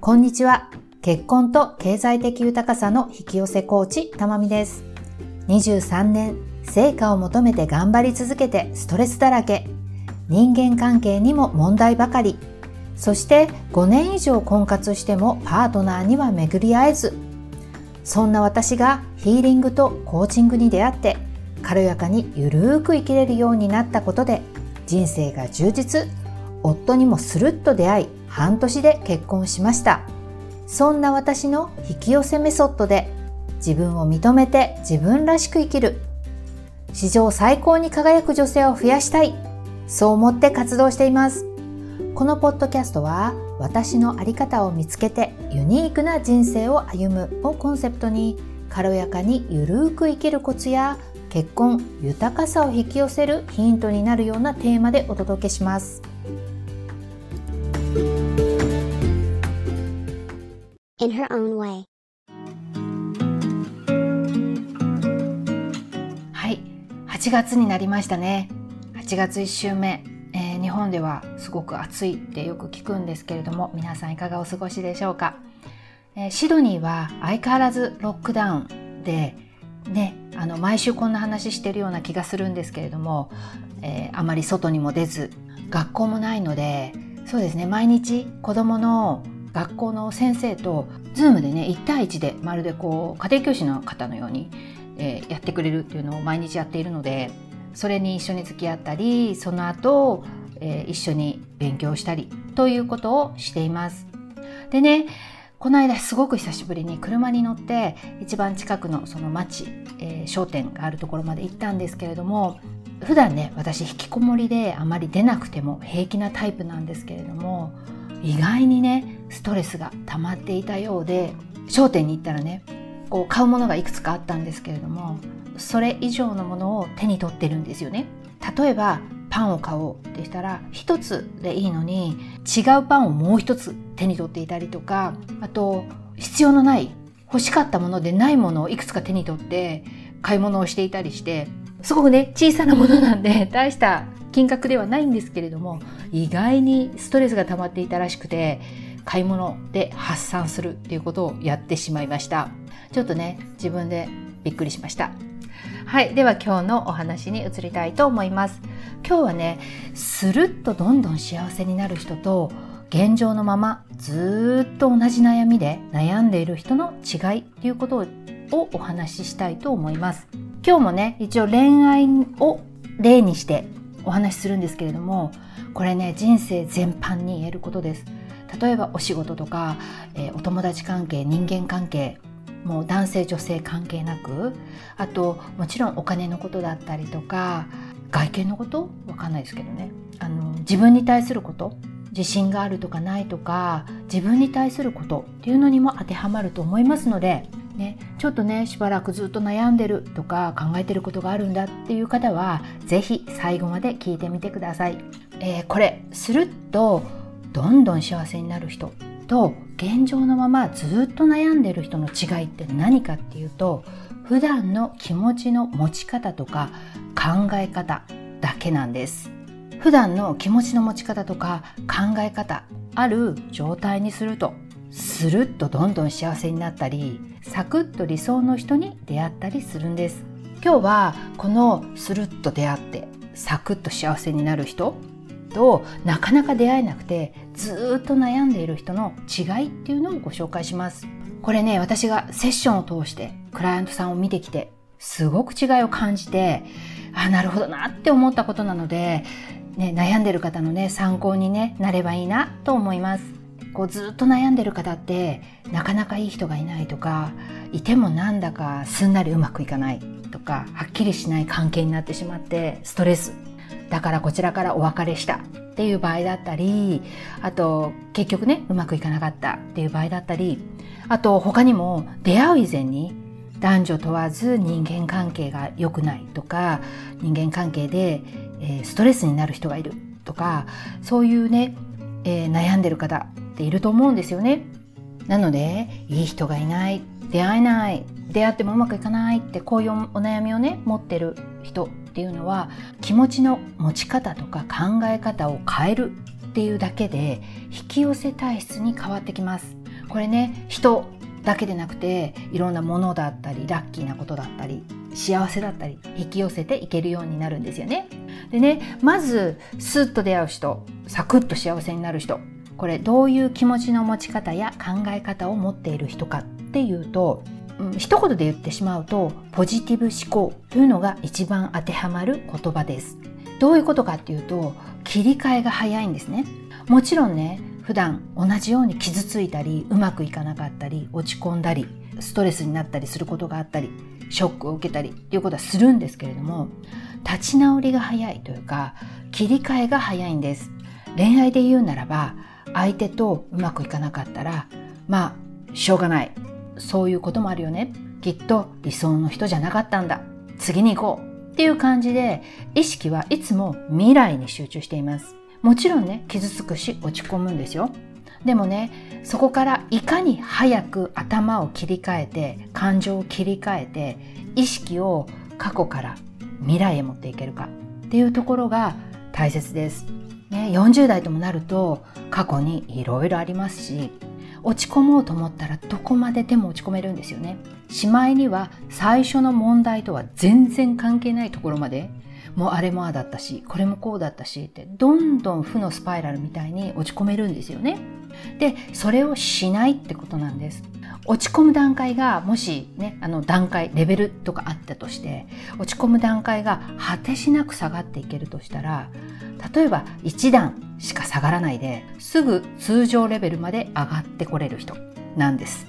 こんにちは。結婚と経済的豊かさの引き寄せコーチ、たまみです。23年、成果を求めて頑張り続けてストレスだらけ。人間関係にも問題ばかり。そして5年以上婚活してもパートナーには巡り合えず。そんな私がヒーリングとコーチングに出会って軽やかにゆるーく生きれるようになったことで人生が充実夫にもスルッと出会い半年で結婚しました。そんな私の引き寄せメソッドで自分を認めて自分らしく生きる。史上最高に輝く女性を増やしたい。そう思って活動しています。このポッドキャストは私の在り方を見つけてユニークな人生を歩むをコンセプトに軽やかにゆるーく生きるコツや結婚豊かさを引き寄せるヒントになるようなテーマでお届けします。In her own way. はい、8月になりましたね。8月1週目、えー、日本ではすごく暑いってよく聞くんですけれども、皆さんいかがお過ごしでしょうか？えー、シドニーは相変わらずロックダウンで、ね、あの毎週こんな話してるような気がするんですけれども、えー、あまり外にも出ず学校もないのでそうですね毎日子どもの学校の先生と Zoom でね1対1でまるでこう家庭教師の方のように、えー、やってくれるっていうのを毎日やっているのでそれに一緒に付き合ったりその後、えー、一緒に勉強したりということをしています。でねこの間すごく久しぶりに車に乗って一番近くのその町、えー、商店があるところまで行ったんですけれども普段ね私引きこもりであまり出なくても平気なタイプなんですけれども意外にねストレスが溜まっていたようで商店に行ったらねこう買うものがいくつかあったんですけれどもそれ以上のものを手に取ってるんですよね。例えばパンを買おうってしたら一つでいいのに違うパンをもう一つ手に取っていたりとかあと必要のない欲しかったものでないものをいくつか手に取って買い物をしていたりしてすごくね小さなものなんで 大した金額ではないんですけれども意外にストレスが溜まっていたらしくて買い物で発散するっていうことをやってしまいましたちょっとね自分でびっくりしましたはい。では今日のお話に移りたいと思います。今日はね、スルッとどんどん幸せになる人と、現状のままずっと同じ悩みで悩んでいる人の違いということをお話ししたいと思います。今日もね、一応恋愛を例にしてお話しするんですけれども、これね、人生全般に言えることです。例えばお仕事とか、えー、お友達関係、人間関係、もう男性女性関係なくあともちろんお金のことだったりとか外見のこと？わかんないですけどね。あの自分に対すること？自信があるとかないとか自分に対することっていうのにも当てはまると思いますので、ね、ちょっとねしばらくずっと悩んでるとか考えてることがあるんだっていう方は是非最後まで聞いてみてください。えー、これするとどんどん幸せになる人と現状のままずっと悩んでる人の違いって何かっていうと普段の気持ちの持ち方とか考え方だけなんです。普段の気持ちの持ち方とか考え方ある状態にするとスルッとどんどん幸せになったりサクッと理想の人に出会ったりするんです。今日はこのスルッと出会ってサクッと幸せになる人となかなか出会えなくてずっと悩んでいる人の違いっていうのをご紹介します。これね、私がセッションを通してクライアントさんを見てきてすごく違いを感じて、あ、なるほどなって思ったことなので、ね、悩んでる方のね、参考に、ね、なればいいなと思います。こうずっと悩んでる方ってなかなかいい人がいないとかいてもなんだかすんなりうまくいかないとかはっきりしない関係になってしまってストレスだからこちらからお別れしたっていう場合だったりあと結局ねうまくいかなかったっていう場合だったりあと他にも出会う以前に男女問わず人間関係が良くないとか人間関係で、えー、ストレスになる人がいるとかそういうね、えー、悩んでる方っていると思うんですよね。なのでいい人がいない出会えない出会ってもうまくいかないってこういうお悩みをね持ってる人っていうのは気持ちの持ち方とか考え方を変えるっていうだけで引き寄せ体質に変わってきますこれね人だけでなくていろんなものだったりラッキーなことだったり幸せだったり引き寄せていけるようになるんですよね。でねまずスッと出会う人サクッと幸せになる人これどういう気持ちの持ち方や考え方を持っている人かっていうと、うん、一言で言ってしまうとポジティブ思考というのが一番当てはまる言葉です。どういうことかっていうと切り替えが早いんですね。もちろんね普段同じように傷ついたりうまくいかなかったり落ち込んだりストレスになったりすることがあったりショックを受けたりっていうことはするんですけれども立ち直りが早いというか切り替えが早いんです恋愛で言うならば相手とうまくいかなかったらまあしょうがないそういうこともあるよね。きっと理想の人じゃなかったんだ。次に行こう。っていう感じで意識はいつも未来に集中しています。もちろんね傷つくし落ち込むんですよ。でもねそこからいかに早く頭を切り替えて感情を切り替えて意識を過去から未来へ持っていけるか。っていうところが大切です。ね、40代ともなると過去にいろいろありますし落ち込もうと思ったらどこまででも落ち込めるんですよね。しまいには最初の問題とは全然関係ないところまでもうあれもあだったしこれもこうだったしってどんどん負のスパイラルみたいに落ち込めるんですよね。でそれをしないってことなんです。落ち込む段階がもしねあの段階レベルとかあったとして落ち込む段階が果てしなく下がっていけるとしたら例えば1段しか下がらないですぐ通常レベルまで上がってこれる人なんです。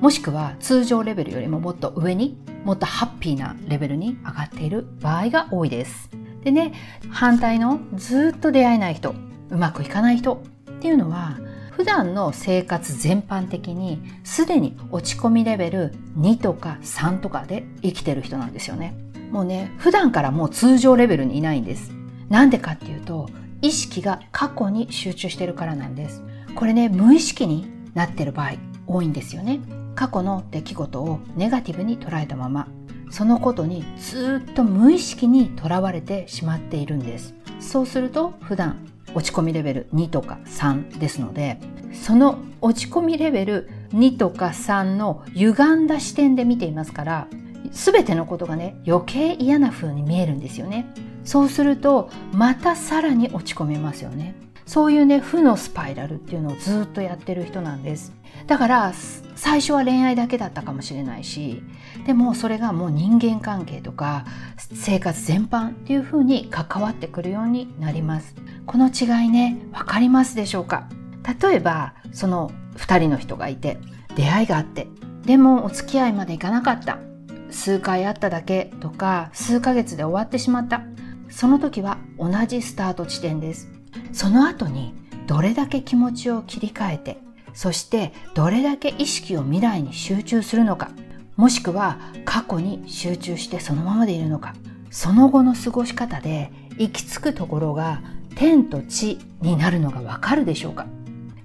もしくは通常レベルよりももっと上にもっとハッピーなレベルに上がっている場合が多いです。でね、反対のずっと出会えない人、うまくいかない人っていうのは普段の生活全般的にすでに落ち込みレベル2とか3とかで生きてる人なんですよね。もうね、普段からもう通常レベルにいないんです。なんでかっていうと、意識が過去に集中してるからなんです。これね、無意識になってる場合多いんですよね。過去の出来事をネガティブに捉えたままそのことにずっと無意識にとらわれてしまっているんですそうすると普段落ち込みレベル2とか3ですのでその落ち込みレベル2とか3の歪んだ視点で見ていますから全てのことがね余計嫌な風に見えるんですよねそうするとまたさらに落ち込めますよね。そういうね負のスパイラルっていうのをずっとやってる人なんです。だから最初は恋愛だけだったかもしれないしでもそれがもう人間関係とか生活全般っていう風に関わってくるようになります。この違いね分かりますでしょうか？例えばその2人の人がいて出会いがあってでもお付き合いまでいかなかった。数回会っただけとか数ヶ月で終わってしまった。その時は同じスタート地点です。その後にどれだけ気持ちを切り替えてそしてどれだけ意識を未来に集中するのかもしくは過去に集中してそのままでいるのかその後の過ごし方で行き着くところが天と地になるのがわかるでしょうか？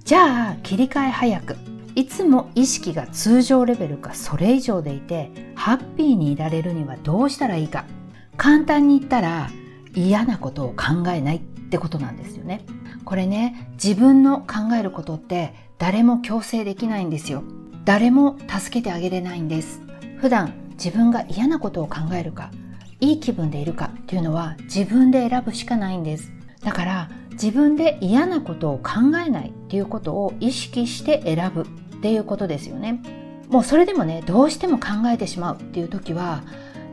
じゃあ切り替え早くいつも意識が通常レベルかそれ以上でいてハッピーにいられるにはどうしたらいいか。簡単に言ったら嫌なことを考えないってことなんですよね。これね自分の考えることって誰も強制できないんですよ。誰も助けてあげれないんです。普段自分が嫌なことを考えるかいい気分でいるかっていうのは自分で選ぶしかないんです。だから自分で嫌なことを考えないっていうことを意識して選ぶっていうことですよね。もうそれでもねどうしても考えてしまうっていう時は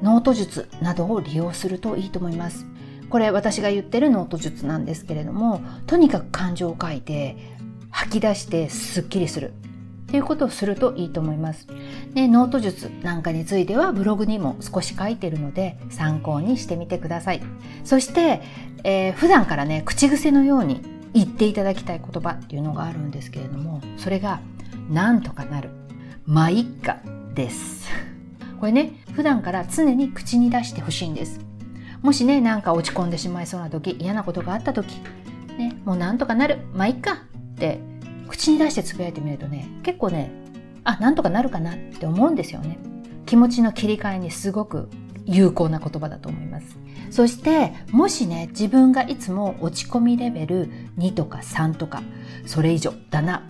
ノート術などを利用するといいと思います。これ私が言ってるノート術なんですけれどもとにかく感情を書いて吐き出してすっきりするっていうことをするといいと思います。でノート術なんかについてはブログにも少し書いてるので参考にしてみてください。そして、えー、普段からね口癖のように言っていただきたい言葉っていうのがあるんですけれどもそれが「なんとかなる」「まいっか」です。これね普段から常に口に出してほしいんです。もしねなんか落ち込んでしまいそうな時嫌なことがあった時ねもうなんとかなる。まあいっかって口に出してつぶやいてみるとね結構ねあなんとかなるかなって思うんですよね。気持ちの切り替えにすごく有効な言葉だと思います。そしてもしね自分がいつも落ち込みレベル2とか3とかそれ以上だな。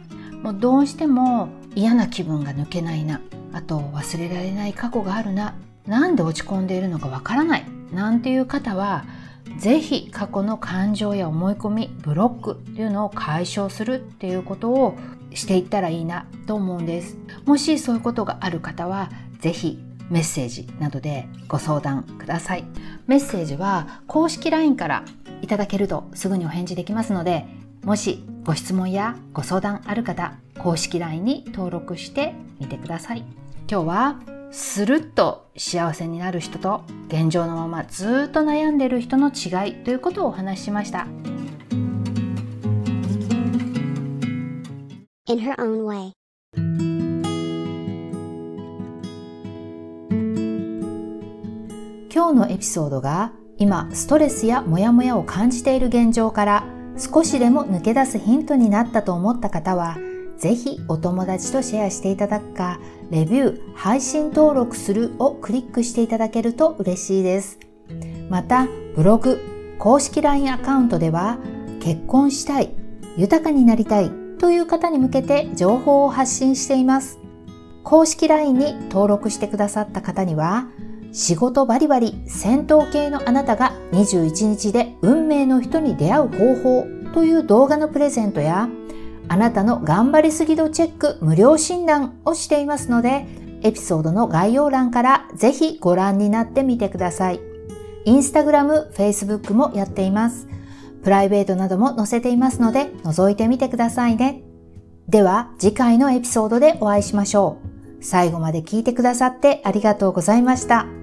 もうどうしても嫌な気分が抜けないな。あと忘れられない過去があるな。なんで落ち込んでいるのかわからない。なんていう方はぜひ過去の感情や思い込みブロックっていうのを解消するっていうことをしていったらいいなと思うんです。もしそういうことがある方はぜひメッセージなどでご相談ください。メッセージは公式 LINE からいただけるとすぐにお返事できますのでもしご質問やご相談ある方公式 LINE に登録してみてください。今日はスルッと幸せになる人と現状のままずっと悩んでいる人の違いということをお話ししました。In her own way. 今日のエピソードが今ストレスやモヤモヤを感じている現状から少しでも抜け出すヒントになったと思った方はぜひお友達とシェアしていただくかレビュー、配信登録するをクリックしていただけると嬉しいです。また、ブログ、公式 LINE アカウントでは、結婚したい、豊かになりたいという方に向けて情報を発信しています。公式 LINE に登録してくださった方には、仕事バリバリ戦闘系のあなたが21日で運命の人に出会う方法という動画のプレゼントやあなたの頑張りすぎ度チェック無料診断をしていますので、エピソードの概要欄からぜひご覧になってみてください。インスタグラム、フェイスブックもやっています。プライベートなども載せていますので、覗いてみてくださいね。では、次回のエピソードでお会いしましょう。最後まで聞いてくださってありがとうございました。